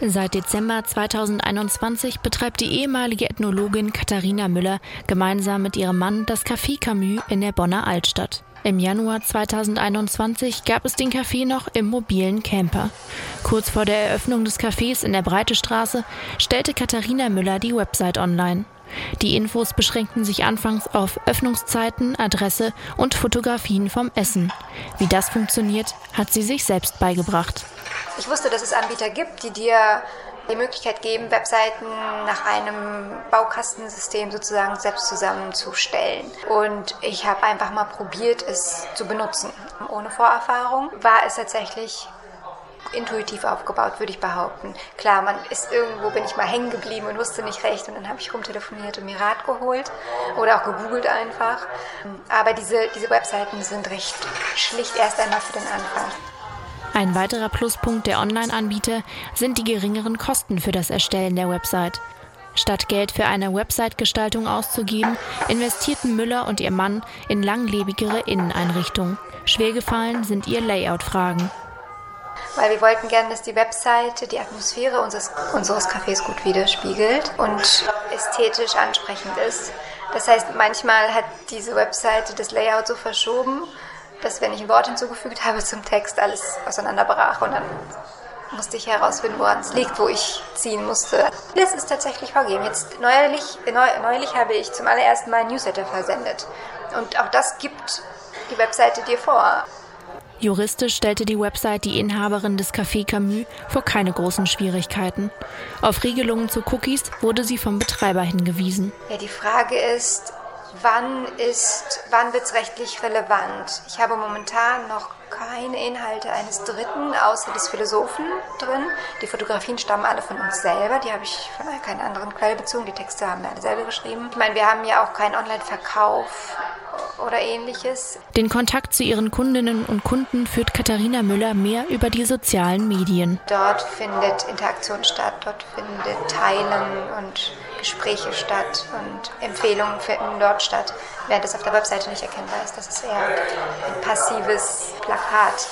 Seit Dezember 2021 betreibt die ehemalige Ethnologin Katharina Müller gemeinsam mit ihrem Mann das Café Camus in der Bonner Altstadt. Im Januar 2021 gab es den Café noch im mobilen Camper. Kurz vor der Eröffnung des Cafés in der Breite Straße stellte Katharina Müller die Website online. Die Infos beschränkten sich anfangs auf Öffnungszeiten, Adresse und Fotografien vom Essen. Wie das funktioniert, hat sie sich selbst beigebracht. Ich wusste, dass es Anbieter gibt, die dir die Möglichkeit geben, Webseiten nach einem Baukastensystem sozusagen selbst zusammenzustellen. Und ich habe einfach mal probiert, es zu benutzen. Ohne Vorerfahrung war es tatsächlich intuitiv aufgebaut, würde ich behaupten. Klar, man ist irgendwo, bin ich mal hängen geblieben und wusste nicht recht und dann habe ich rumtelefoniert und mir Rat geholt oder auch gegoogelt einfach. Aber diese, diese Webseiten sind recht schlicht erst einmal für den Anfang. Ein weiterer Pluspunkt der Online-Anbieter sind die geringeren Kosten für das Erstellen der Website. Statt Geld für eine Website-Gestaltung auszugeben, investierten Müller und ihr Mann in langlebigere Inneneinrichtungen. Schwergefallen sind ihr Layout-Fragen. Weil wir wollten gerne, dass die Webseite die Atmosphäre unseres, unseres Cafés gut widerspiegelt und ästhetisch ansprechend ist. Das heißt, manchmal hat diese Webseite das Layout so verschoben, dass wenn ich ein Wort hinzugefügt habe zum Text, alles auseinanderbrach und dann musste ich herausfinden, woran es liegt, wo ich ziehen musste. Das ist tatsächlich vergeben. Jetzt neulich, neulich habe ich zum allerersten Mal ein Newsletter versendet. Und auch das gibt die Webseite dir vor. Juristisch stellte die Website die Inhaberin des Café Camus vor keine großen Schwierigkeiten. Auf Regelungen zu Cookies wurde sie vom Betreiber hingewiesen. Ja, die Frage ist, wann ist, wann wird es rechtlich relevant? Ich habe momentan noch keine Inhalte eines Dritten außer des Philosophen drin. Die Fotografien stammen alle von uns selber. Die habe ich von keiner anderen Quelle bezogen. Die Texte haben wir alle selber geschrieben. Ich meine, wir haben ja auch keinen Online-Verkauf oder ähnliches. Den Kontakt zu ihren Kundinnen und Kunden führt Katharina Müller mehr über die sozialen Medien. Dort findet Interaktion statt, dort findet Teilen und Gespräche statt und Empfehlungen finden dort statt, während es auf der Webseite nicht erkennbar ist. Das ist eher ein passives Plakat.